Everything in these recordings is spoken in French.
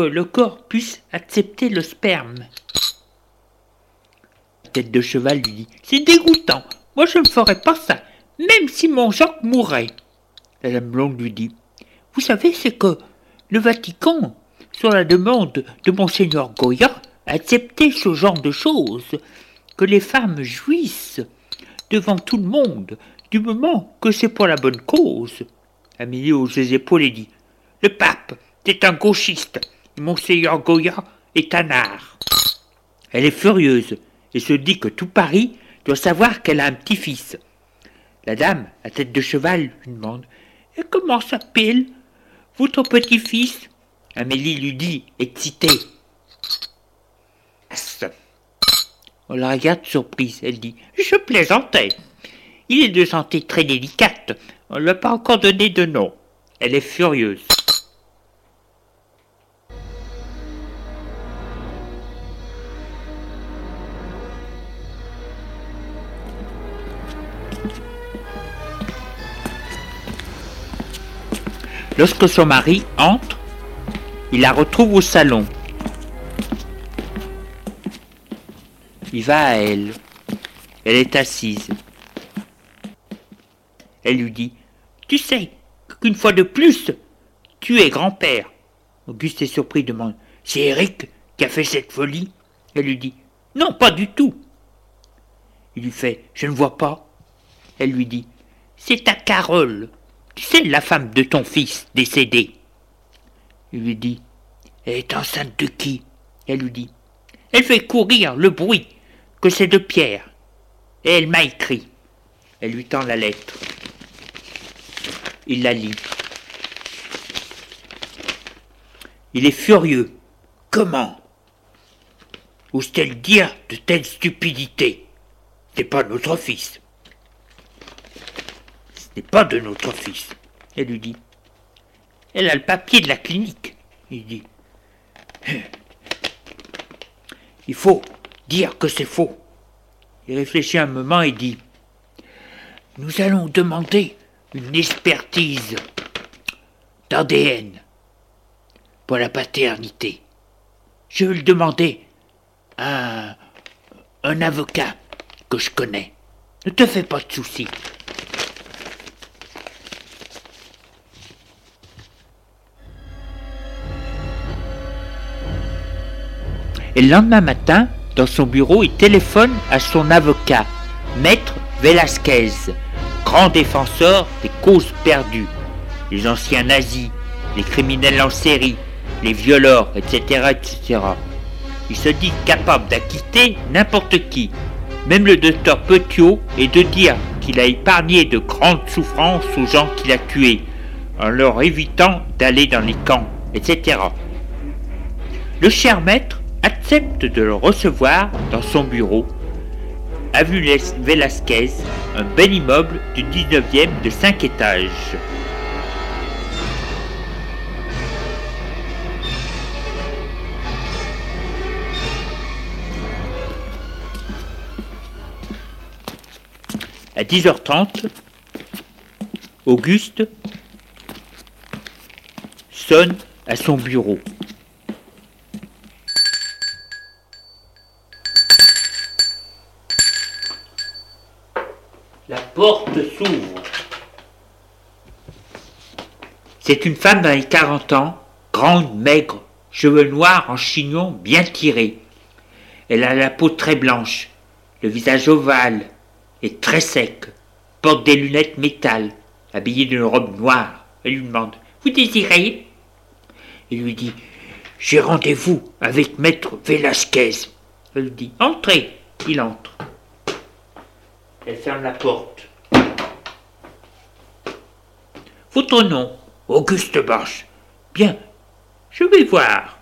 Le corps puisse accepter le sperme. La tête de cheval lui dit C'est dégoûtant. Moi, je ne ferais pas ça, même si mon Jacques mourait. La dame blonde lui dit Vous savez, c'est que le Vatican, sur la demande de Monseigneur Goya, a accepté ce genre de choses, que les femmes jouissent devant tout le monde, du moment que c'est pour la bonne cause. Amélie hausse les épaules et dit Le pape c'est un gauchiste. Monseigneur Goya est un art. Elle est furieuse et se dit que tout Paris doit savoir qu'elle a un petit-fils. La dame, à tête de cheval, lui demande Et comment s'appelle votre petit-fils? Amélie lui dit, excitée. On la regarde surprise. Elle dit Je plaisantais. Il est de santé très délicate. On ne lui a pas encore donné de nom. Elle est furieuse. Lorsque son mari entre, il la retrouve au salon. Il va à elle. Elle est assise. Elle lui dit Tu sais qu'une fois de plus, tu es grand-père. Auguste est surpris, demande C'est Eric qui a fait cette folie? Elle lui dit Non, pas du tout. Il lui fait Je ne vois pas. Elle lui dit C'est ta Carole. Sais, la femme de ton fils décédé. Il lui dit Elle est enceinte de qui? Elle lui dit Elle fait courir le bruit que c'est de Pierre. Et elle m'a écrit. Elle lui tend la lettre. Il la lit. Il est furieux. Comment? Ose-t-elle dire de telles stupidités? C'est pas notre fils n'est pas de notre fils. Elle lui dit. Elle a le papier de la clinique. Il dit. Il faut dire que c'est faux. Il réfléchit un moment et dit. Nous allons demander une expertise d'ADN pour la paternité. Je vais le demander à un avocat que je connais. Ne te fais pas de soucis. Et le lendemain matin, dans son bureau, il téléphone à son avocat, Maître Velasquez, grand défenseur des causes perdues, les anciens nazis, les criminels en série, les violeurs, etc., etc. Il se dit capable d'acquitter n'importe qui, même le docteur Petiot, et de dire qu'il a épargné de grandes souffrances aux gens qu'il a tués, en leur évitant d'aller dans les camps, etc. Le cher maître accepte de le recevoir dans son bureau. vu Velasquez, un bel immeuble du 19e de 5 étages. À 10h30, Auguste sonne à son bureau. La porte s'ouvre. C'est une femme dans les 40 ans, grande, maigre, cheveux noirs en chignon bien tirés. Elle a la peau très blanche, le visage ovale, est très sec, porte des lunettes métal, habillée d'une robe noire. Elle lui demande Vous désirez? Il lui dit J'ai rendez-vous avec maître Velasquez. Elle lui dit Entrez. Il entre. Elle ferme la porte. Votre nom Auguste Barche. Bien, je vais voir.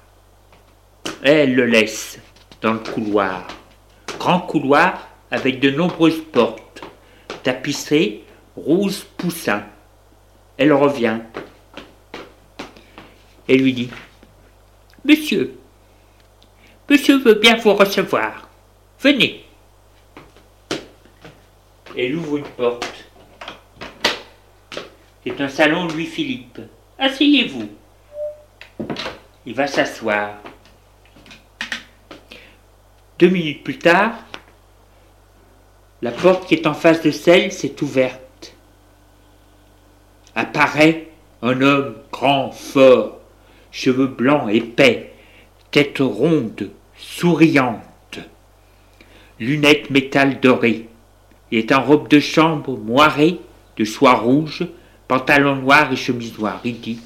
Elle le laisse dans le couloir. Grand couloir avec de nombreuses portes, tapisseries rose poussin. Elle revient et lui dit Monsieur, monsieur veut bien vous recevoir. Venez. Elle ouvre une porte. C'est un salon Louis-Philippe. Asseyez-vous. Il va s'asseoir. Deux minutes plus tard, la porte qui est en face de celle s'est ouverte. Apparaît un homme grand, fort, cheveux blancs épais, tête ronde, souriante, lunettes métal dorées. Il est en robe de chambre moirée, de soie rouge, pantalon noir et chemise noire. Il dit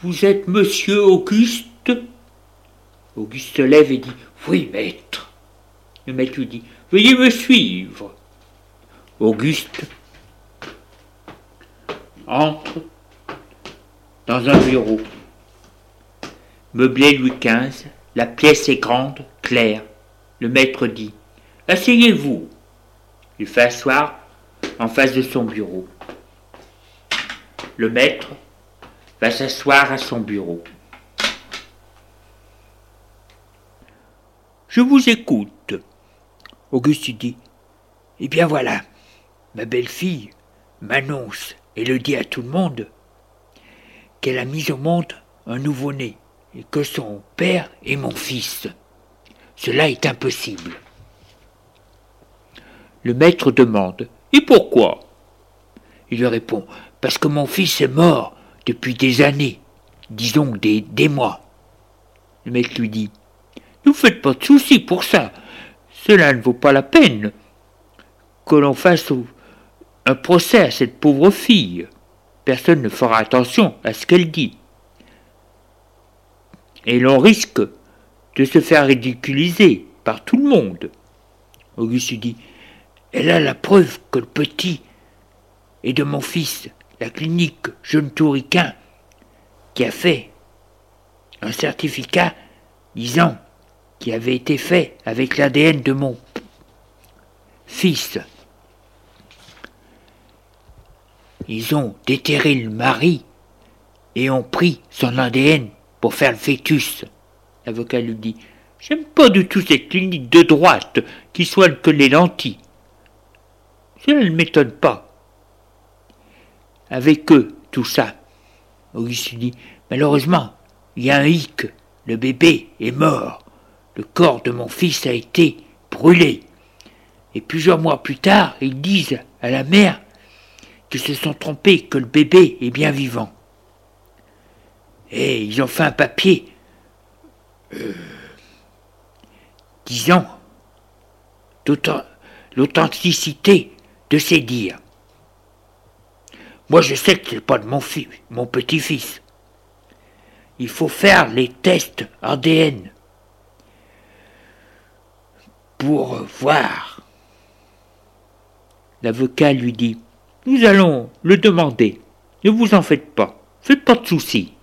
Vous êtes monsieur Auguste? Auguste se lève et dit Oui, maître. Le maître lui dit Veuillez me suivre. Auguste entre dans un bureau. Meublé Louis XV, la pièce est grande, claire. Le maître dit Asseyez-vous. Il fait asseoir en face de son bureau. Le maître va s'asseoir à son bureau. Je vous écoute. Auguste dit Eh bien voilà, ma belle-fille m'annonce et le dit à tout le monde qu'elle a mis au monde un nouveau-né et que son père est mon fils. Cela est impossible. Le maître demande Et pourquoi? Il lui répond Parce que mon fils est mort depuis des années, disons des, mois. Le maître lui dit Ne vous faites pas de soucis pour ça. Cela ne vaut pas la peine que l'on fasse un procès à cette pauvre fille. Personne ne fera attention à ce qu'elle dit. Et l'on risque de se faire ridiculiser par tout le monde. Auguste dit Elle a la preuve que le petit est de mon fils, la clinique Jeune Touriquin, qui a fait un certificat disant qui avait été fait avec l'ADN de mon fils. Ils ont déterré le mari et ont pris son ADN pour faire le fœtus. L'avocat lui dit J'aime pas du tout ces cliniques de droite qui soignent que les lentilles. Cela ne m'étonne pas. Avec eux, tout ça. Auguste dit Malheureusement, il y a un hic. Le bébé est mort le corps de mon fils a été brûlé. Et plusieurs mois plus tard, ils disent à la mère qu'ils se sont trompés, que le bébé est bien vivant. Et ils ont fait un papier euh, disant l'authenticité de ses dires. Moi, je sais que ce n'est pas de mon fils, mon petit-fils. Il faut faire les tests ADN pour voir. L'avocat lui dit Nous allons le demander. Ne vous en faites pas. Faites pas de soucis.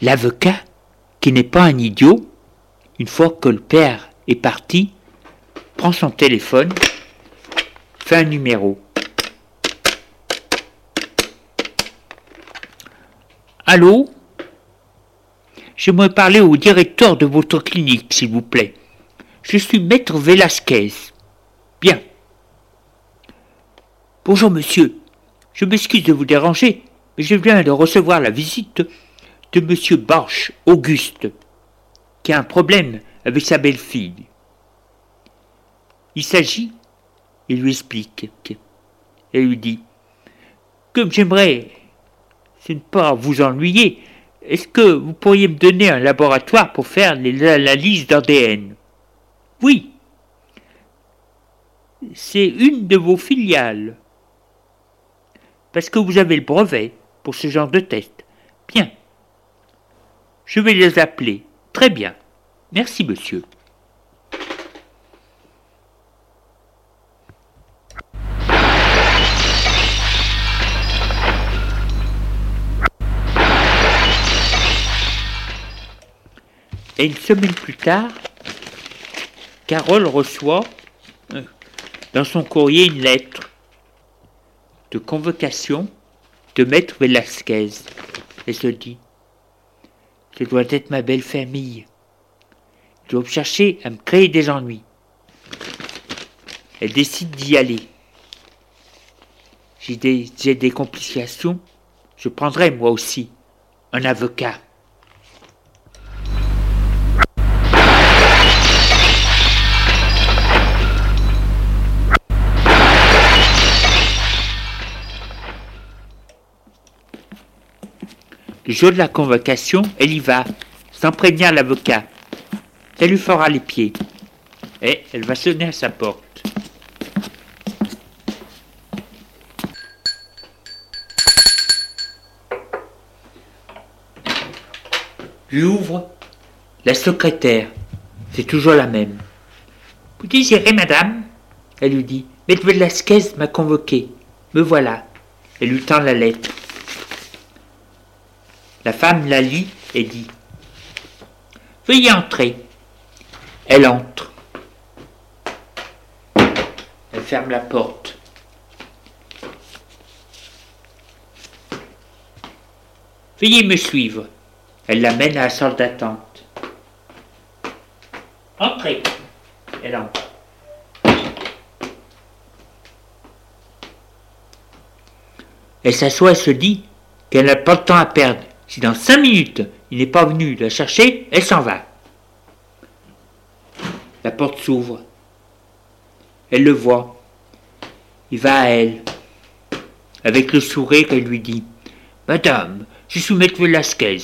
L'avocat, qui n'est pas un idiot, une fois que le père est parti, prend son téléphone, fait un numéro. Allô? J'aimerais parler au directeur de votre clinique, s'il vous plaît. Je suis maître Velasquez. Bien. Bonjour, monsieur. Je m'excuse de vous déranger, mais je viens de recevoir la visite de monsieur Barche Auguste, qui a un problème avec sa belle-fille. Il s'agit, il lui explique, et lui dit Comme j'aimerais c'est ne pas vous ennuyer, est-ce que vous pourriez me donner un laboratoire pour faire l'analyse d'ADN Oui. C'est une de vos filiales. Parce que vous avez le brevet pour ce genre de test. Bien. Je vais les appeler. Très bien. Merci, monsieur. Et une semaine plus tard, Carole reçoit euh, dans son courrier une lettre de convocation de maître Velasquez. Elle se dit Ce doit être ma belle famille. Je dois chercher à me créer des ennuis. Elle décide d'y aller. J'ai des complications. Je prendrai moi aussi un avocat. Le jour de la convocation, elle y va, sans prévenir l'avocat. Elle lui fera les pieds. Et elle va sonner à sa porte. J'ouvre. La secrétaire. C'est toujours la même. Vous désirez, madame? Elle lui dit. Maître Velasquez m'a convoqué. Me voilà. Elle lui tend la lettre. La femme la lit et dit Veuillez entrer. Elle entre. Elle ferme la porte. Veuillez me suivre. Elle l'amène à la salle d'attente. Entrez. Elle entre. Elle s'assoit et se dit qu'elle n'a pas de temps à perdre. Si dans cinq minutes il n'est pas venu la chercher, elle s'en va. La porte s'ouvre. Elle le voit. Il va à elle. Avec le sourire, elle lui dit Madame, je suis maître Velasquez.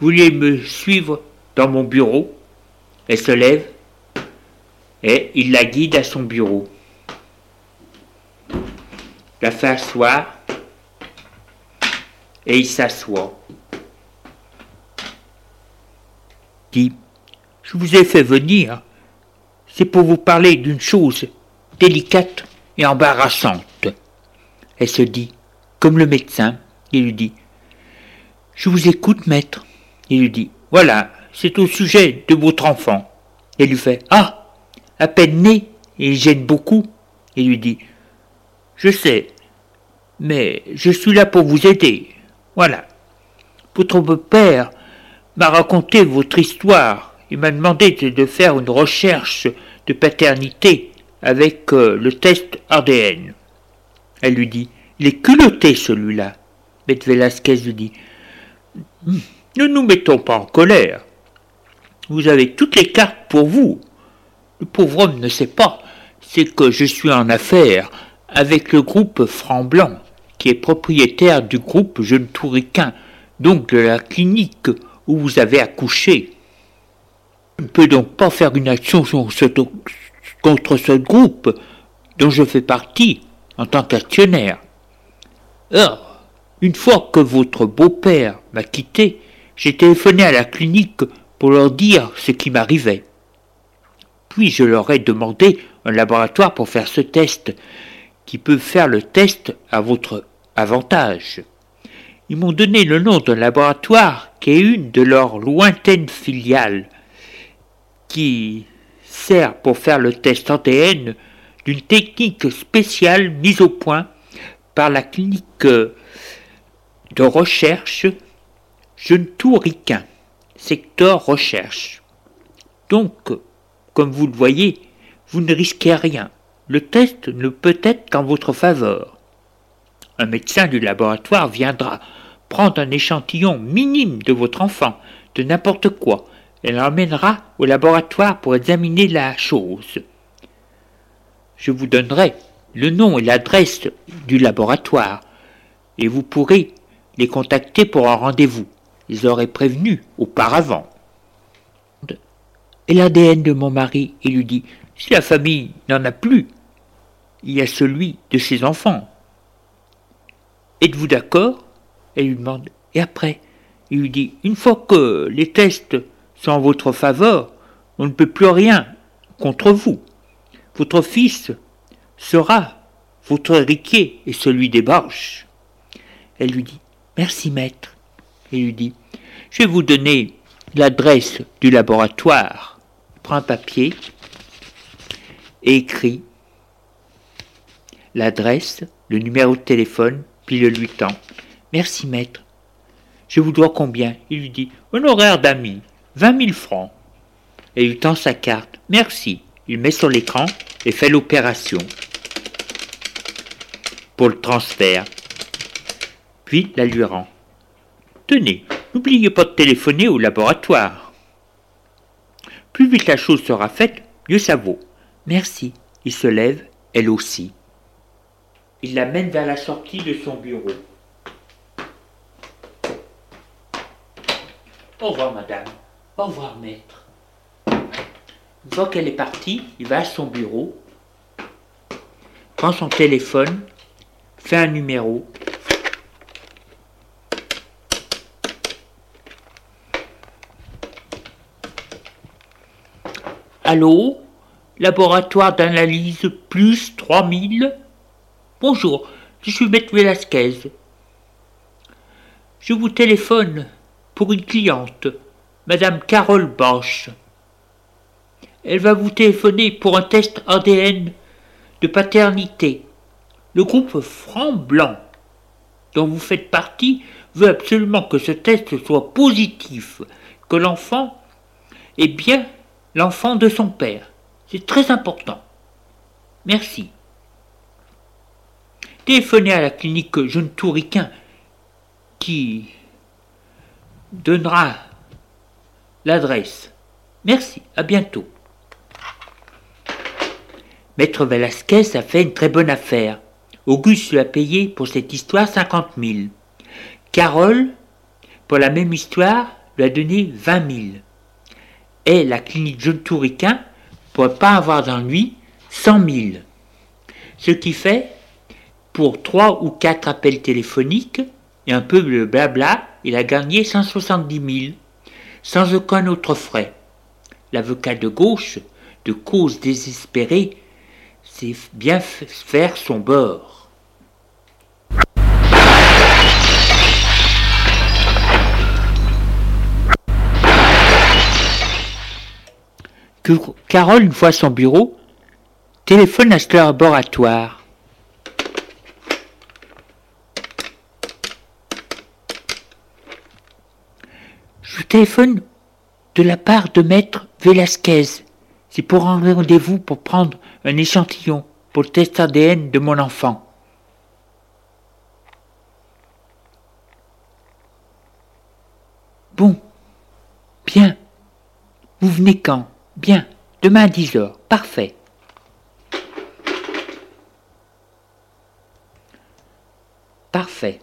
Vous voulez me suivre dans mon bureau? Elle se lève et il la guide à son bureau. La fait asseoir et il s'assoit. Dit, je vous ai fait venir, c'est pour vous parler d'une chose délicate et embarrassante. Elle se dit, comme le médecin, il lui dit, je vous écoute, maître. Il lui dit, voilà, c'est au sujet de votre enfant. Elle lui fait, ah, à peine né, il gêne beaucoup. Il lui dit, je sais, mais je suis là pour vous aider. Voilà. Votre père m'a raconté votre histoire. Il m'a demandé de faire une recherche de paternité avec euh, le test ADN. Elle lui dit Il est culotté celui-là. Maître Velasquez lui dit Ne nous mettons pas en colère. Vous avez toutes les cartes pour vous. Le pauvre homme ne sait pas, c'est que je suis en affaire avec le groupe Franc Blanc qui est propriétaire du groupe Jeune Touriquin, donc de la clinique où vous avez accouché. Je ne peux donc pas faire une action contre ce groupe dont je fais partie en tant qu'actionnaire. Or, une fois que votre beau-père m'a quitté, j'ai téléphoné à la clinique pour leur dire ce qui m'arrivait. Puis je leur ai demandé un laboratoire pour faire ce test, qui peut faire le test à votre avantage. Ils m'ont donné le nom d'un laboratoire qui est une de leurs lointaines filiales, qui sert pour faire le test ADN d'une technique spéciale mise au point par la clinique de recherche Jeune Touriquin, secteur recherche. Donc, comme vous le voyez, vous ne risquez rien. Le test ne peut être qu'en votre faveur. Un médecin du laboratoire viendra prendre un échantillon minime de votre enfant, de n'importe quoi, et l'emmènera au laboratoire pour examiner la chose. Je vous donnerai le nom et l'adresse du laboratoire, et vous pourrez les contacter pour un rendez-vous. Ils auraient prévenu auparavant. Et l'ADN de mon mari, il lui dit, si la famille n'en a plus, il y a celui de ses enfants. Êtes-vous d'accord? Elle lui demande. Et après Il lui dit Une fois que les tests sont en votre faveur, on ne peut plus rien contre vous. Votre fils sera votre héritier et celui des Borches. Elle lui dit Merci, maître. Il lui dit Je vais vous donner l'adresse du laboratoire. Prends un papier et écrit l'adresse, le numéro de téléphone, puis le lui tend. Merci, maître. Je vous dois combien? Il lui dit Honoraire d'ami, vingt mille francs. Et il tend sa carte. Merci. Il met sur l'écran et fait l'opération pour le transfert. Puis la lui rend. Tenez, n'oubliez pas de téléphoner au laboratoire. Plus vite la chose sera faite, mieux ça vaut. Merci. Il se lève, elle aussi. Il la mène vers la sortie de son bureau. Au revoir, madame. Au revoir, maître. Une fois qu'elle est partie, il va à son bureau, prend son téléphone, fait un numéro. Allô? Laboratoire d'analyse plus 3000 Bonjour, je suis Maître Velasquez. Je vous téléphone pour une cliente, Madame Carole Bosch. Elle va vous téléphoner pour un test ADN de paternité. Le groupe Franc Blanc, dont vous faites partie, veut absolument que ce test soit positif, que l'enfant est bien l'enfant de son père. C'est très important. Merci. Téléphonez à la clinique Jeune Touriquin qui donnera l'adresse. Merci, à bientôt. Maître Velasquez a fait une très bonne affaire. Auguste lui a payé pour cette histoire cinquante mille. Carole, pour la même histoire, lui a donné vingt mille. Et la clinique Jeune Touriquin ne pourrait pas avoir d'ennui cent mille. Ce qui fait, pour trois ou quatre appels téléphoniques, et un peu de blabla, il a gagné 170 000, sans aucun autre frais. L'avocat de gauche, de cause désespérée, sait bien faire son bord. Carole, une fois son bureau, téléphone à ce laboratoire. Je téléphone de la part de maître Velasquez. C'est pour un rendez-vous pour prendre un échantillon pour le test ADN de mon enfant. Bon. Bien. Vous venez quand? Bien. Demain à 10 heures. Parfait. parfait.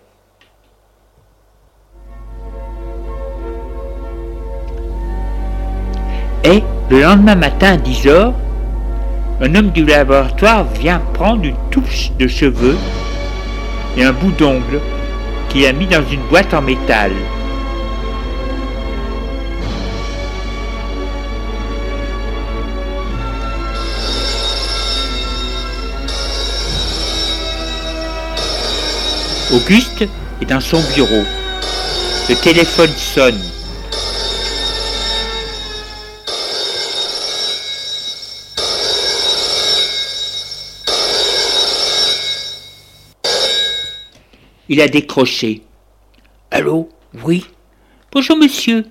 Et le lendemain matin à 10 heures, un homme du laboratoire vient prendre une touche de cheveux et un bout d'ongle qu'il a mis dans une boîte en métal. Auguste est dans son bureau. Le téléphone sonne. Il a décroché. Allô? Oui? Bonjour monsieur.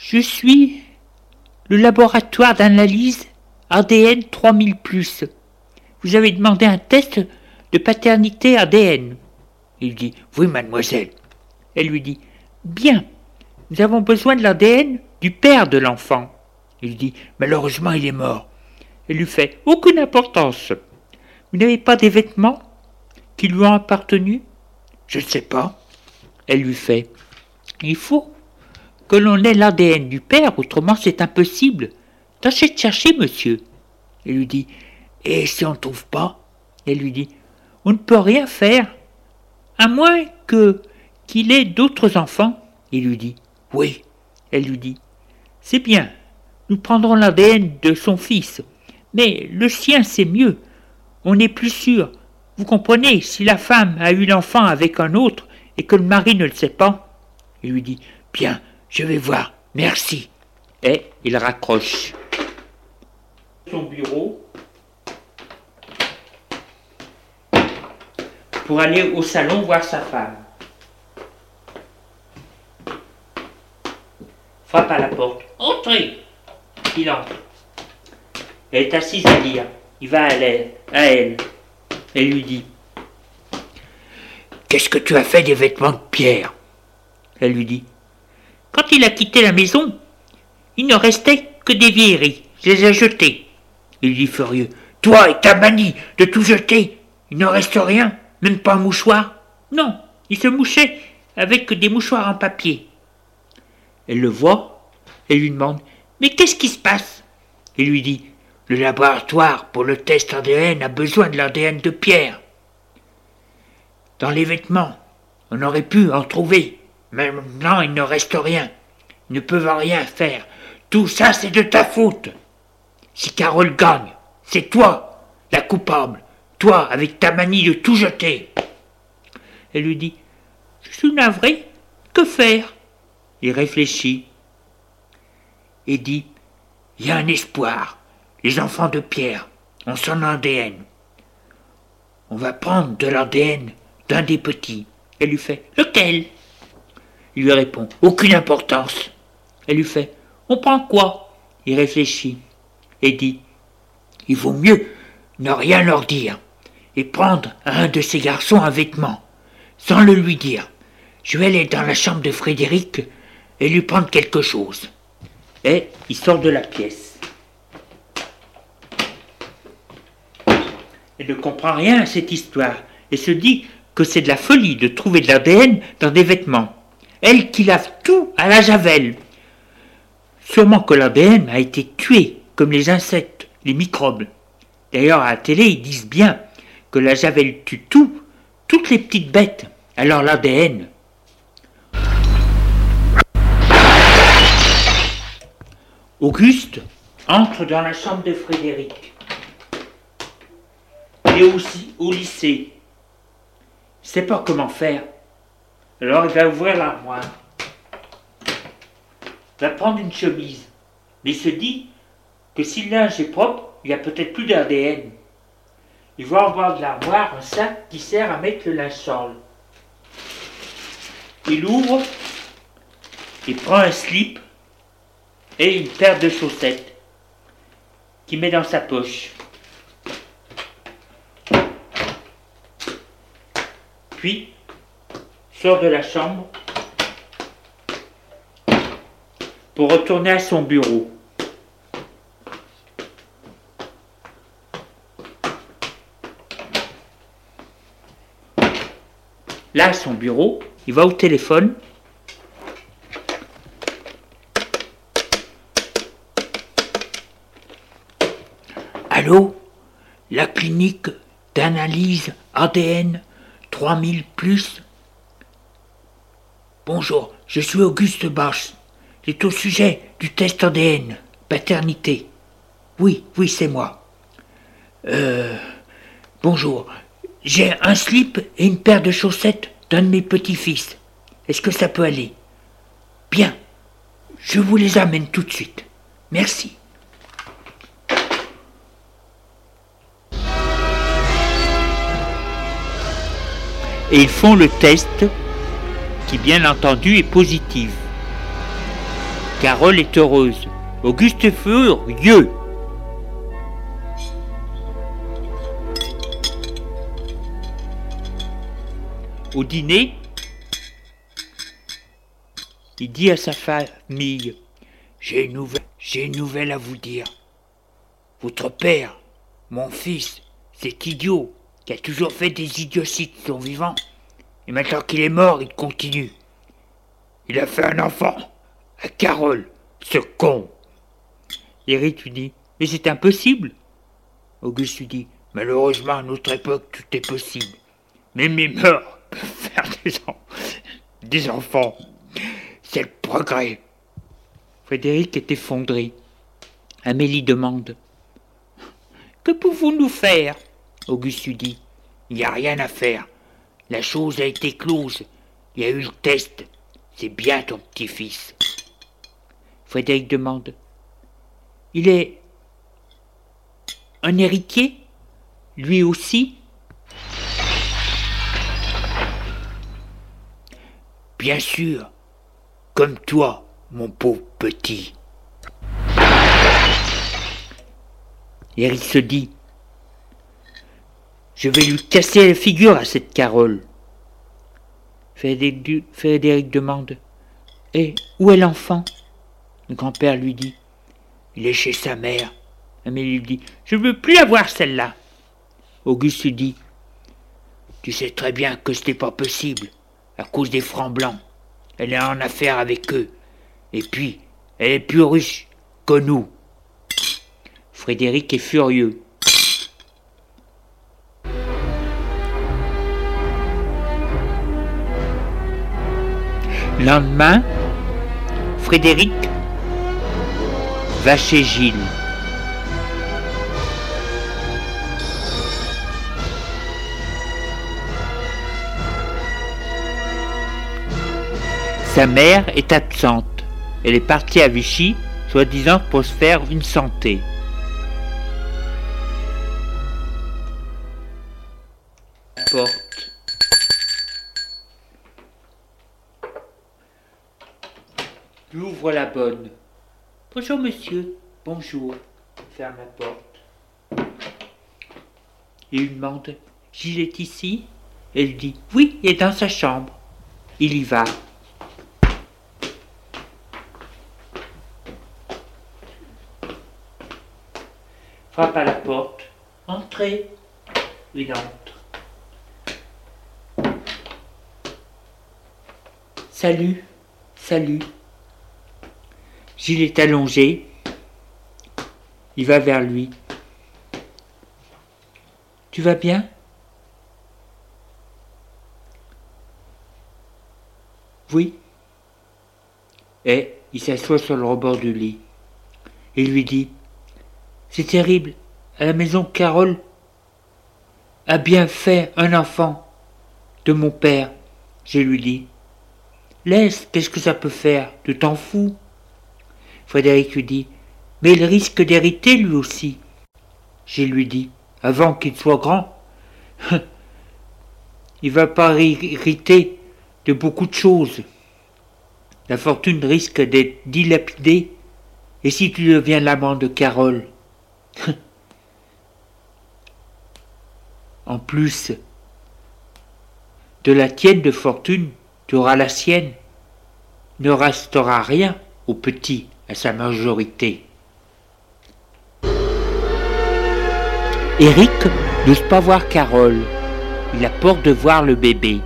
Je suis le laboratoire d'analyse ADN 3000 ⁇ Vous avez demandé un test de paternité ADN. Il dit Oui, mademoiselle. Elle lui dit Bien, nous avons besoin de l'ADN du père de l'enfant. Il dit Malheureusement, il est mort. Elle lui fait Aucune importance. Vous n'avez pas des vêtements? Qui lui ont appartenu? Je ne sais pas. Elle lui fait Il faut que l'on ait l'ADN du père, autrement c'est impossible. Tâchez de chercher, monsieur. Elle lui dit Et si on ne trouve pas Elle lui dit On ne peut rien faire, à moins que qu'il ait d'autres enfants. Il lui dit Oui. Elle lui dit C'est bien, nous prendrons l'ADN de son fils, mais le sien c'est mieux. On est plus sûr. Vous comprenez, si la femme a eu l'enfant avec un autre et que le mari ne le sait pas, il lui dit Bien, je vais voir, merci. Et il raccroche. Son bureau pour aller au salon voir sa femme. Frappe à la porte. Entrez Il entre. Elle est assise à lire. Il va à elle. À elle et lui dit Qu'est-ce que tu as fait des vêtements de Pierre? Elle lui dit Quand il a quitté la maison, il ne restait que des vieilleries. Je les ai jetées. Il dit furieux Toi et ta manie de tout jeter, il ne reste rien, même pas un mouchoir? Non, il se mouchait avec des mouchoirs en papier. Elle le voit et lui demande Mais qu'est-ce qui se passe? Il lui dit le laboratoire pour le test ADN a besoin de l'ADN de Pierre. Dans les vêtements, on aurait pu en trouver, mais maintenant il ne reste rien. Ils ne peuvent rien faire. Tout ça, c'est de ta faute. Si Carole gagne, c'est toi, la coupable. Toi, avec ta manie de tout jeter. Elle lui dit Je suis navré. Que faire Il réfléchit et dit Il y a un espoir. Les enfants de Pierre ont son ADN. On va prendre de l'ADN d'un des petits. Elle lui fait Lequel? Il lui répond Aucune importance. Elle lui fait On prend quoi? Il réfléchit et dit Il vaut mieux ne rien leur dire et prendre à un de ces garçons un vêtement, sans le lui dire. Je vais aller dans la chambre de Frédéric et lui prendre quelque chose. Et il sort de la pièce. Elle ne comprend rien à cette histoire et se dit que c'est de la folie de trouver de l'ADN dans des vêtements. Elle qui lave tout à la javel. Sûrement que l'ADN a été tué, comme les insectes, les microbes. D'ailleurs, à la télé, ils disent bien que la javel tue tout, toutes les petites bêtes. Alors l'ADN. Auguste entre dans la chambre de Frédéric aussi au lycée. Il sait pas comment faire. Alors il va ouvrir l'armoire. Il va prendre une chemise. Mais il se dit que si le linge est propre, il n'y a peut-être plus d'ADN. Il va avoir de l'armoire un sac qui sert à mettre le linge sale. Il ouvre, il prend un slip et une paire de chaussettes qu'il met dans sa poche. Puis sort de la chambre pour retourner à son bureau. là à son bureau, il va au téléphone. Allô? La clinique d'analyse ADN 3000 plus Bonjour, je suis Auguste Bach. C'est au sujet du test ADN, paternité. Oui, oui, c'est moi. Euh. Bonjour, j'ai un slip et une paire de chaussettes d'un de mes petits-fils. Est-ce que ça peut aller? Bien, je vous les amène tout de suite. Merci. Et ils font le test qui bien entendu est positif. Carole est heureuse. Auguste est furieux. Au dîner, il dit à sa famille J'ai une, nouvelle, à vous dire. Votre père, mon fils, cet idiot qui a toujours fait des idioties de son vivant, et maintenant qu'il est mort, il continue. Il a fait un enfant à Carole, ce con. Eric lui dit Mais c'est impossible. Auguste lui dit Malheureusement, à notre époque, tout est possible. Même les morts peuvent faire des, des enfants. C'est le progrès. Frédéric est effondré. Amélie demande Que pouvons-nous faire Auguste lui dit Il n'y a rien à faire. La chose a été close. Il y a eu le test. C'est bien ton petit-fils. Frédéric demande. Il est un héritier? Lui aussi Bien sûr, comme toi, mon pauvre petit. Eric se dit je vais lui casser la figure à cette Carole. Frédéric demande Et où est l'enfant? Le grand-père lui dit Il est chez sa mère. Amélie lui dit Je ne veux plus avoir celle-là. Auguste lui dit Tu sais très bien que ce n'est pas possible, à cause des francs blancs. Elle est en affaire avec eux. Et puis, elle est plus riche que nous. Frédéric est furieux. Lendemain, Frédéric va chez Gilles. Sa mère est absente. Elle est partie à Vichy, soi-disant pour se faire une santé. J'ouvre la bonne. Bonjour monsieur. Bonjour. Ferme la porte. Il lui demande Gilles est ici Elle dit Oui, il est dans sa chambre. Il y va. Frappe à la porte. Entrez. Il entre. Salut. Salut. Gilles est allongé. Il va vers lui. Tu vas bien? Oui. Et il s'assoit sur le rebord du lit. Il lui dit C'est terrible. À la maison, Carole a bien fait un enfant de mon père. Je lui dis Laisse, qu'est-ce que ça peut faire? Tu t'en fous Frédéric lui dit Mais il risque d'hériter lui aussi. J'ai lui dit Avant qu'il soit grand. il va pas hériter de beaucoup de choses. La fortune risque d'être dilapidée. Et si tu deviens l'amant de Carole En plus de la tienne de fortune, tu auras la sienne. Ne restera rien au petit à sa majorité. Eric n'ose pas voir Carole. Il a peur de voir le bébé.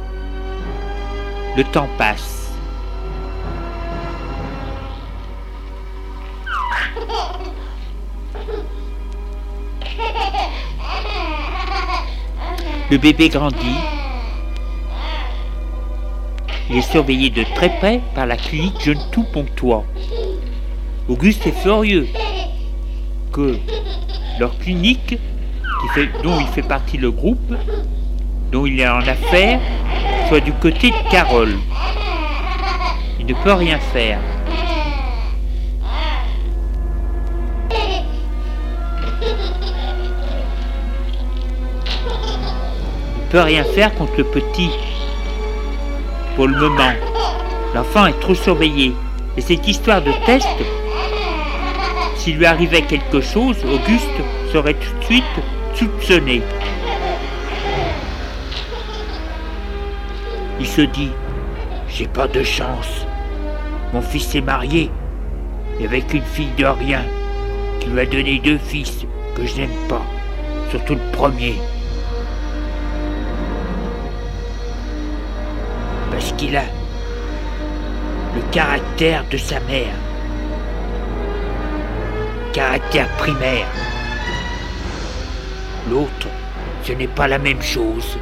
Le temps passe. Le bébé grandit. Il est surveillé de très près par la clinique Jeune Tout Pontois. Auguste est furieux que leur clinique, dont il fait partie le groupe, dont il est en affaire, soit du côté de Carole. Il ne peut rien faire. peut rien faire contre le petit. Pour le moment, l'enfant est trop surveillé. Et cette histoire de test, s'il lui arrivait quelque chose, Auguste serait tout de suite soupçonné. Il se dit, j'ai pas de chance. Mon fils est marié, et avec une fille de rien, qui lui a donné deux fils que je n'aime pas, surtout le premier. qu'il a le caractère de sa mère. Caractère primaire. L'autre, ce n'est pas la même chose.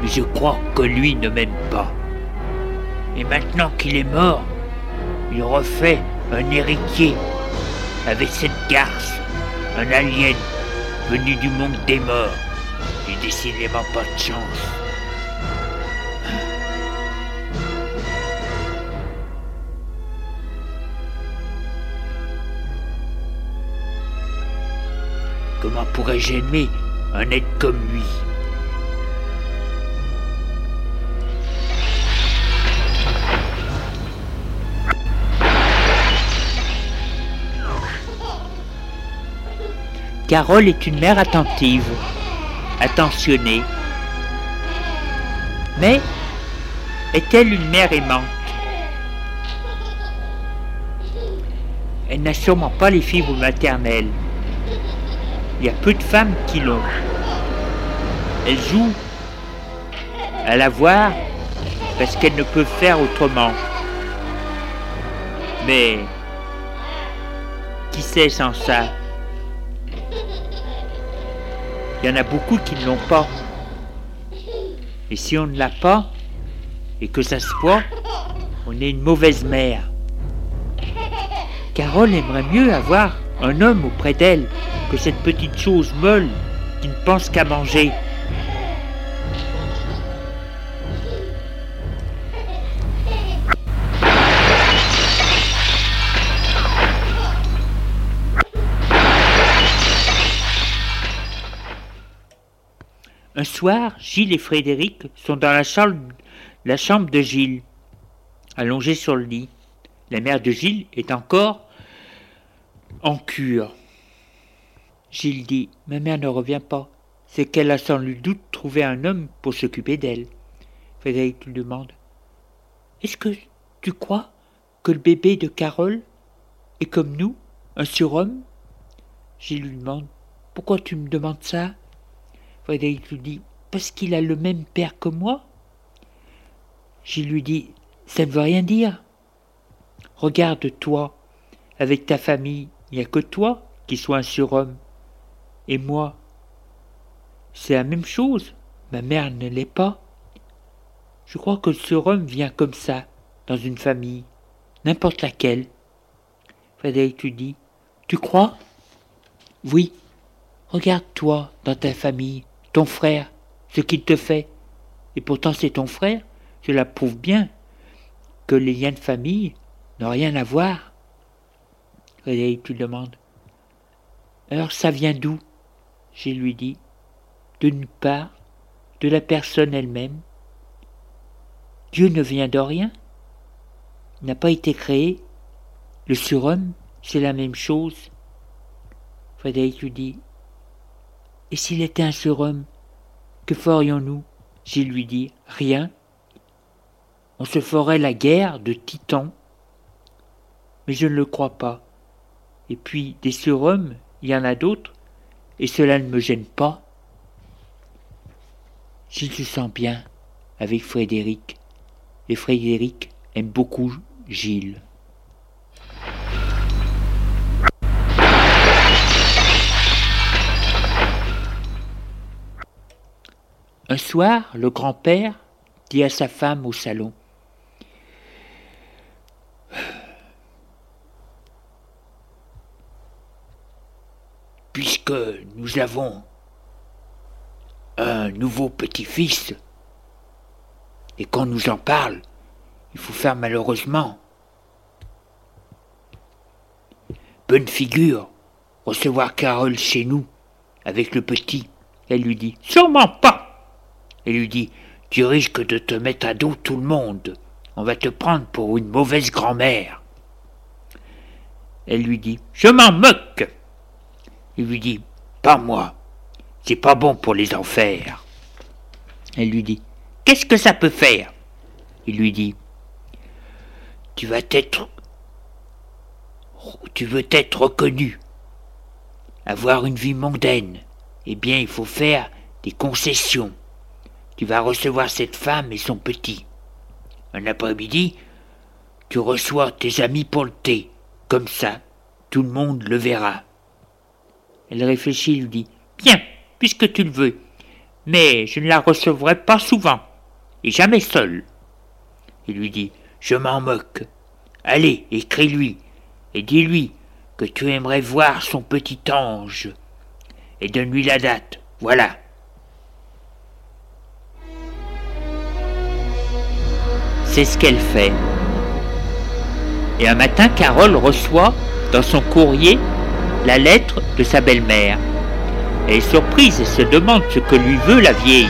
Mais je crois que lui ne m'aime pas. Et maintenant qu'il est mort, il refait un héritier avec cette garce, un alien venu du monde des morts. J'ai décidément pas de chance. Comment pourrais-je aimer un être comme lui? Carole est une mère attentive, attentionnée. Mais est-elle une mère aimante? Elle n'a sûrement pas les fibres maternelles. Il y a peu de femmes qui l'ont. Elles jouent à la voir parce qu'elles ne peuvent faire autrement. Mais qui sait sans ça? Il y en a beaucoup qui ne l'ont pas. Et si on ne l'a pas, et que ça se voit, on est une mauvaise mère. Carole aimerait mieux avoir un homme auprès d'elle cette petite chose molle qui ne pense qu'à manger. Un soir, Gilles et Frédéric sont dans la chambre de Gilles, allongés sur le lit. La mère de Gilles est encore en cure. Gilles dit Ma mère ne revient pas. C'est qu'elle a sans nul doute trouvé un homme pour s'occuper d'elle. Frédéric lui demande Est-ce que tu crois que le bébé de Carole est comme nous, un surhomme? Gilles lui demande Pourquoi tu me demandes ça? Frédéric lui dit Parce qu'il a le même père que moi. Gilles lui dit Ça ne veut rien dire. Regarde-toi, avec ta famille, il n'y a que toi qui sois un surhomme. Et moi C'est la même chose. Ma mère ne l'est pas. Je crois que ce rhum vient comme ça, dans une famille, n'importe laquelle. Frédéric tu dis Tu crois? Oui. Regarde-toi dans ta famille, ton frère, ce qu'il te fait. Et pourtant c'est ton frère. Cela prouve bien que les liens de famille n'ont rien à voir. Frédéric tu demandes Alors ça vient d'où? Je lui dis, d'une part, de la personne elle-même. Dieu ne vient de rien, n'a pas été créé. Le surhomme, c'est la même chose. Frédéric lui dit, Et s'il était un surhomme, que ferions-nous? Je lui dis, Rien. On se ferait la guerre de titans. Mais je ne le crois pas. Et puis, des surhommes, il y en a d'autres et cela ne me gêne pas. Je se sens bien avec Frédéric. et Frédéric aime beaucoup Gilles. Un soir, le grand-père dit à sa femme au salon Puisque nous avons un nouveau petit-fils, et qu'on nous en parle, il faut faire malheureusement bonne figure, recevoir Carole chez nous, avec le petit. Elle lui dit Sûrement pas. Elle lui dit Tu risques de te mettre à dos tout le monde. On va te prendre pour une mauvaise grand-mère. Elle lui dit Je m'en moque. Il lui dit Pas moi. C'est pas bon pour les enfers. Elle lui dit Qu'est-ce que ça peut faire? Il lui dit Tu vas être. Tu veux être reconnu, avoir une vie mondaine. Eh bien, il faut faire des concessions. Tu vas recevoir cette femme et son petit. Un après-midi, tu reçois tes amis pour le thé. Comme ça, tout le monde le verra. Elle réfléchit et lui dit Bien, puisque tu le veux, mais je ne la recevrai pas souvent, et jamais seule. Il lui dit Je m'en moque. Allez, écris-lui, et dis-lui que tu aimerais voir son petit ange, et donne-lui la date. Voilà. C'est ce qu'elle fait. Et un matin, Carole reçoit dans son courrier la lettre de sa belle-mère. Elle est surprise et se demande ce que lui veut la vieille.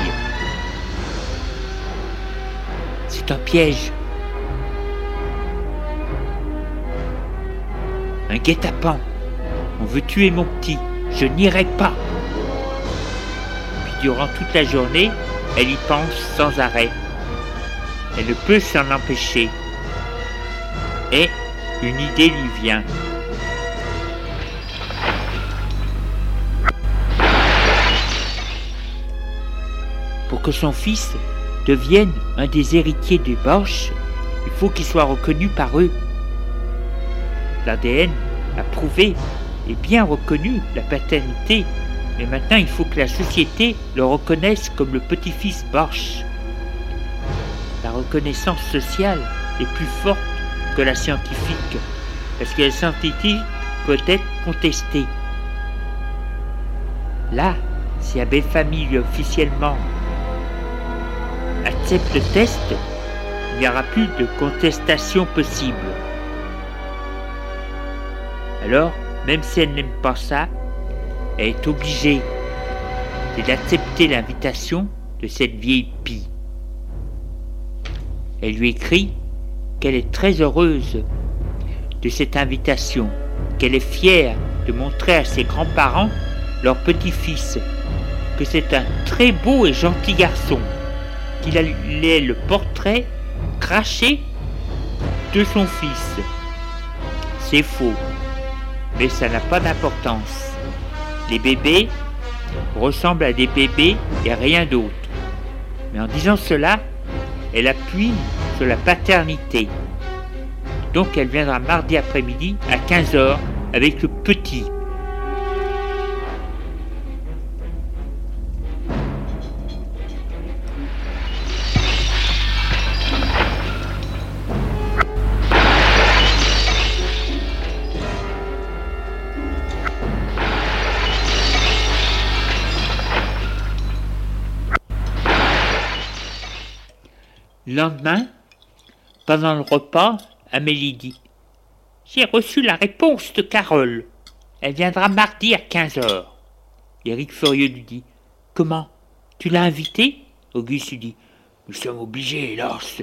C'est un piège. Un guet-apens. On veut tuer mon petit. Je n'irai pas. Puis durant toute la journée, elle y pense sans arrêt. Elle ne peut s'en empêcher. Et une idée lui vient. Que son fils devienne un des héritiers des Bosch, il faut qu'il soit reconnu par eux. L'ADN a prouvé et bien reconnu la paternité, mais maintenant il faut que la société le reconnaisse comme le petit-fils Bosch. La reconnaissance sociale est plus forte que la scientifique, parce que la scientifique peut être contestée. Là, si la belle famille officiellement accepte le test, il n'y aura plus de contestation possible. Alors, même si elle n'aime pas ça, elle est obligée d'accepter l'invitation de cette vieille pie. Elle lui écrit qu'elle est très heureuse de cette invitation, qu'elle est fière de montrer à ses grands-parents leur petit-fils, que c'est un très beau et gentil garçon qu'il allait le portrait craché de son fils. C'est faux, mais ça n'a pas d'importance. Les bébés ressemblent à des bébés et rien d'autre. Mais en disant cela, elle appuie sur la paternité. Donc elle viendra mardi après-midi à 15h avec le petit. Lendemain, pendant le repas, Amélie dit J'ai reçu la réponse de Carole. Elle viendra mardi à 15 heures. Éric Furieux lui dit Comment? Tu l'as invitée? Auguste lui dit Nous sommes obligés, hélas.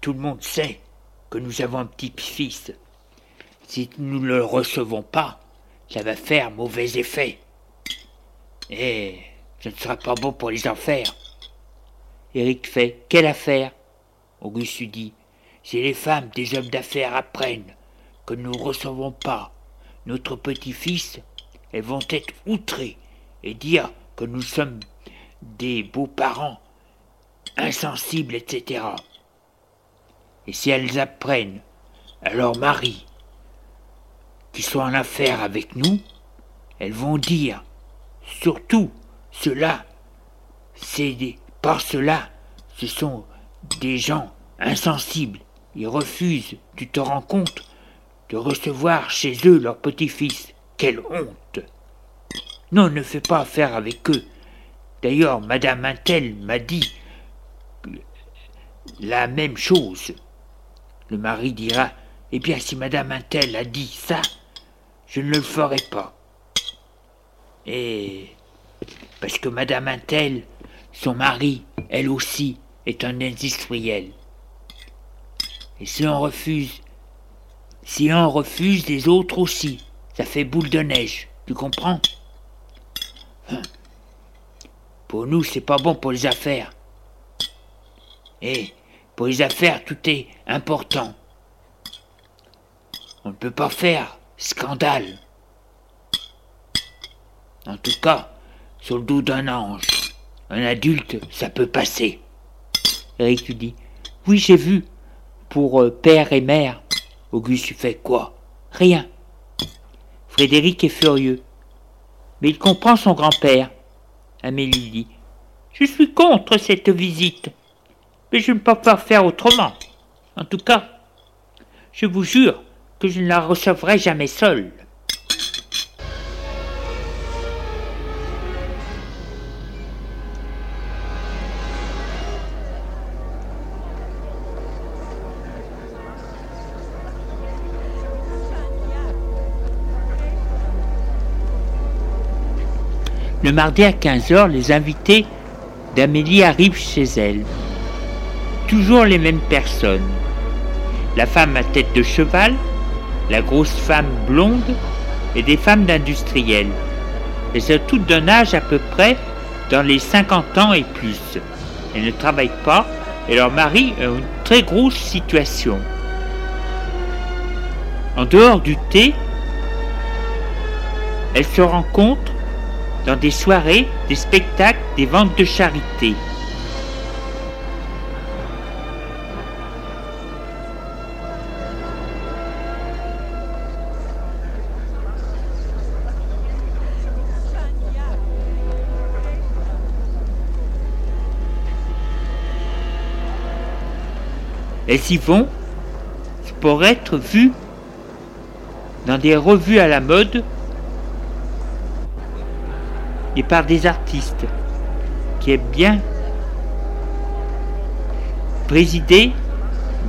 Tout le monde sait que nous avons un petit-fils. Si nous ne le recevons pas, ça va faire mauvais effet. Et ce ne sera pas bon pour les enfers. Éric fait Quelle affaire? Auguste dit Si les femmes des hommes d'affaires apprennent que nous ne recevons pas notre petit-fils, elles vont être outrées et dire que nous sommes des beaux-parents insensibles, etc. Et si elles apprennent à leur mari qu'ils sont en affaire avec nous, elles vont dire, surtout cela, c'est par cela, ce sont des gens insensibles. Ils refusent, tu te rends compte, de recevoir chez eux leur petit-fils. Quelle honte Non, ne fais pas affaire avec eux. D'ailleurs, Madame Intel m'a dit la même chose. Le mari dira Eh bien, si Madame Intel a dit ça, je ne le ferai pas. Et parce que Madame Intel, son mari, elle aussi, est un industriel. Et si on refuse, si on refuse, les autres aussi, ça fait boule de neige, tu comprends? Hein? Pour nous, c'est pas bon pour les affaires. Et pour les affaires, tout est important. On ne peut pas faire scandale. En tout cas, sur le dos d'un ange, un adulte, ça peut passer. Eric lui dit Oui, j'ai vu. Pour euh, père et mère. Auguste fait quoi? Rien. Frédéric est furieux. Mais il comprend son grand-père. Amélie dit Je suis contre cette visite. Mais je ne peux pas faire autrement. En tout cas, je vous jure que je ne la recevrai jamais seule. Le mardi à 15h, les invités d'Amélie arrivent chez elle. Toujours les mêmes personnes. La femme à tête de cheval, la grosse femme blonde et des femmes d'industriels. Elles sont toutes d'un âge à peu près dans les 50 ans et plus. Elles ne travaillent pas et leur mari a une très grosse situation. En dehors du thé, elles se rencontrent dans des soirées, des spectacles, des ventes de charité. Elles y vont pour être vues dans des revues à la mode et par des artistes qui aiment bien présider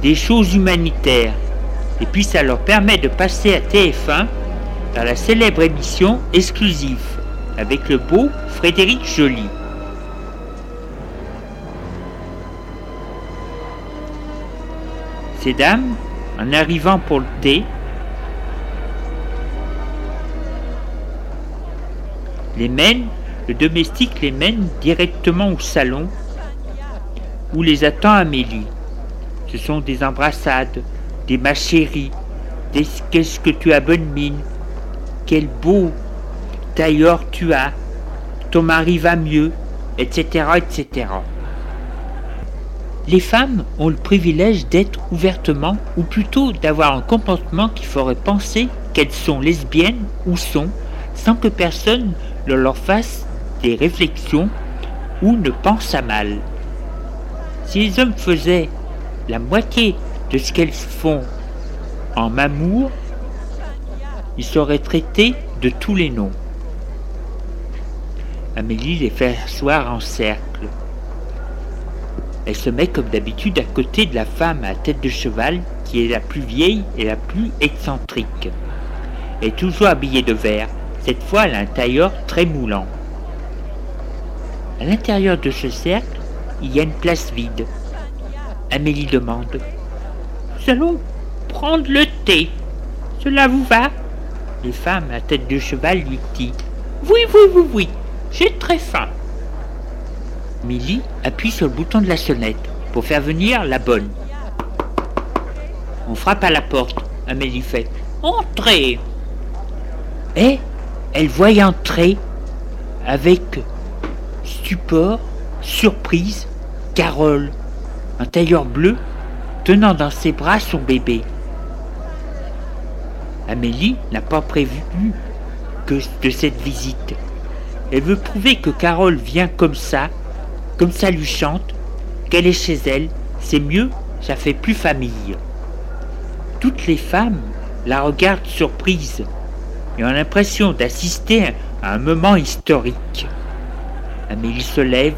des choses humanitaires. Et puis ça leur permet de passer à TF1 dans la célèbre émission exclusive avec le beau Frédéric Joly. Ces dames, en arrivant pour le thé, les mènent le domestique les mène directement au salon où les attend Amélie. Ce sont des embrassades, des ma chérie, des qu'est-ce que tu as bonne mine, quel beau tailleur tu as, ton mari va mieux, etc., etc. Les femmes ont le privilège d'être ouvertement, ou plutôt d'avoir un comportement qui ferait penser qu'elles sont lesbiennes ou sont, sans que personne ne leur fasse des réflexions ou ne pense à mal. Si les hommes faisaient la moitié de ce qu'elles font en amour, ils seraient traités de tous les noms. Amélie les fait asseoir en cercle. Elle se met comme d'habitude à côté de la femme à tête de cheval qui est la plus vieille et la plus excentrique. Elle est toujours habillée de vert. Cette fois, elle a un tailleur très moulant. À l'intérieur de ce cercle, il y a une place vide. Amélie demande Nous allons prendre le thé. Cela vous va? Les femmes à tête de cheval lui disent Oui, oui, oui, oui, j'ai très faim. Amélie appuie sur le bouton de la sonnette pour faire venir la bonne. On frappe à la porte. Amélie fait Entrez Et elle voit entrer avec stupeur, surprise, Carole, un tailleur bleu, tenant dans ses bras son bébé. Amélie n'a pas prévu que de cette visite. Elle veut prouver que Carole vient comme ça, comme ça lui chante, qu'elle est chez elle, c'est mieux, ça fait plus famille. Toutes les femmes la regardent surprise et ont l'impression d'assister à un moment historique. Amélie se lève,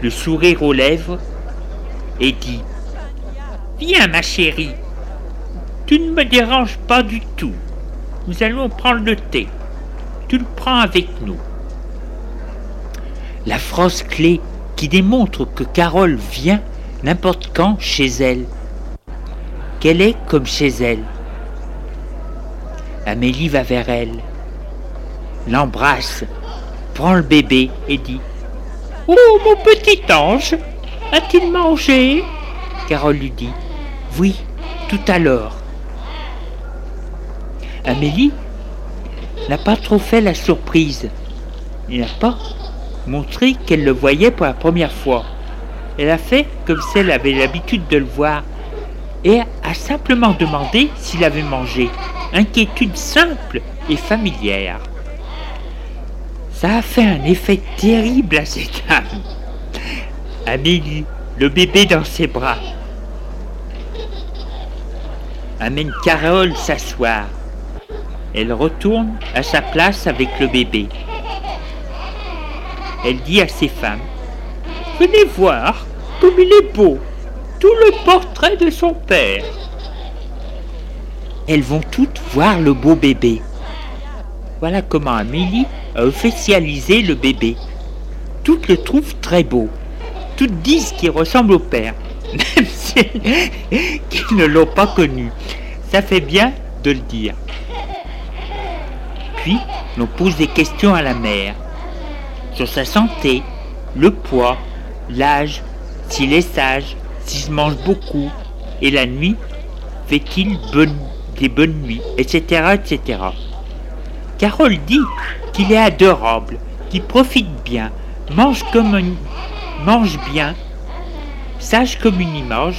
le sourire aux lèvres, et dit Viens, ma chérie, tu ne me déranges pas du tout. Nous allons prendre le thé. Tu le prends avec nous. La phrase clé qui démontre que Carole vient n'importe quand chez elle. Qu'elle est comme chez elle. Amélie va vers elle, l'embrasse, prend le bébé et dit Oh mon petit ange, a-t-il mangé? Carole lui dit Oui, tout à l'heure. Amélie n'a pas trop fait la surprise. Il n'a pas montré qu'elle le voyait pour la première fois. Elle a fait comme si elle avait l'habitude de le voir et a simplement demandé s'il avait mangé. Inquiétude simple et familière. Ça a fait un effet terrible à cette âme. Amélie, le bébé dans ses bras, amène Carole s'asseoir. Elle retourne à sa place avec le bébé. Elle dit à ses femmes Venez voir comme il est beau, tout le portrait de son père. Elles vont toutes voir le beau bébé. Voilà comment Amélie a officialisé le bébé. Toutes le trouvent très beau. Toutes disent qu'il ressemble au père, même si qu'ils ne l'ont pas connu. Ça fait bien de le dire. Puis, l'on pose des questions à la mère sur sa santé, le poids, l'âge, s'il est sage, s'il mange beaucoup, et la nuit, fait-il des bonnes nuits, etc., etc. Carole dit qu'il est adorable, qu'il profite bien, mange comme mange bien, sage comme une image,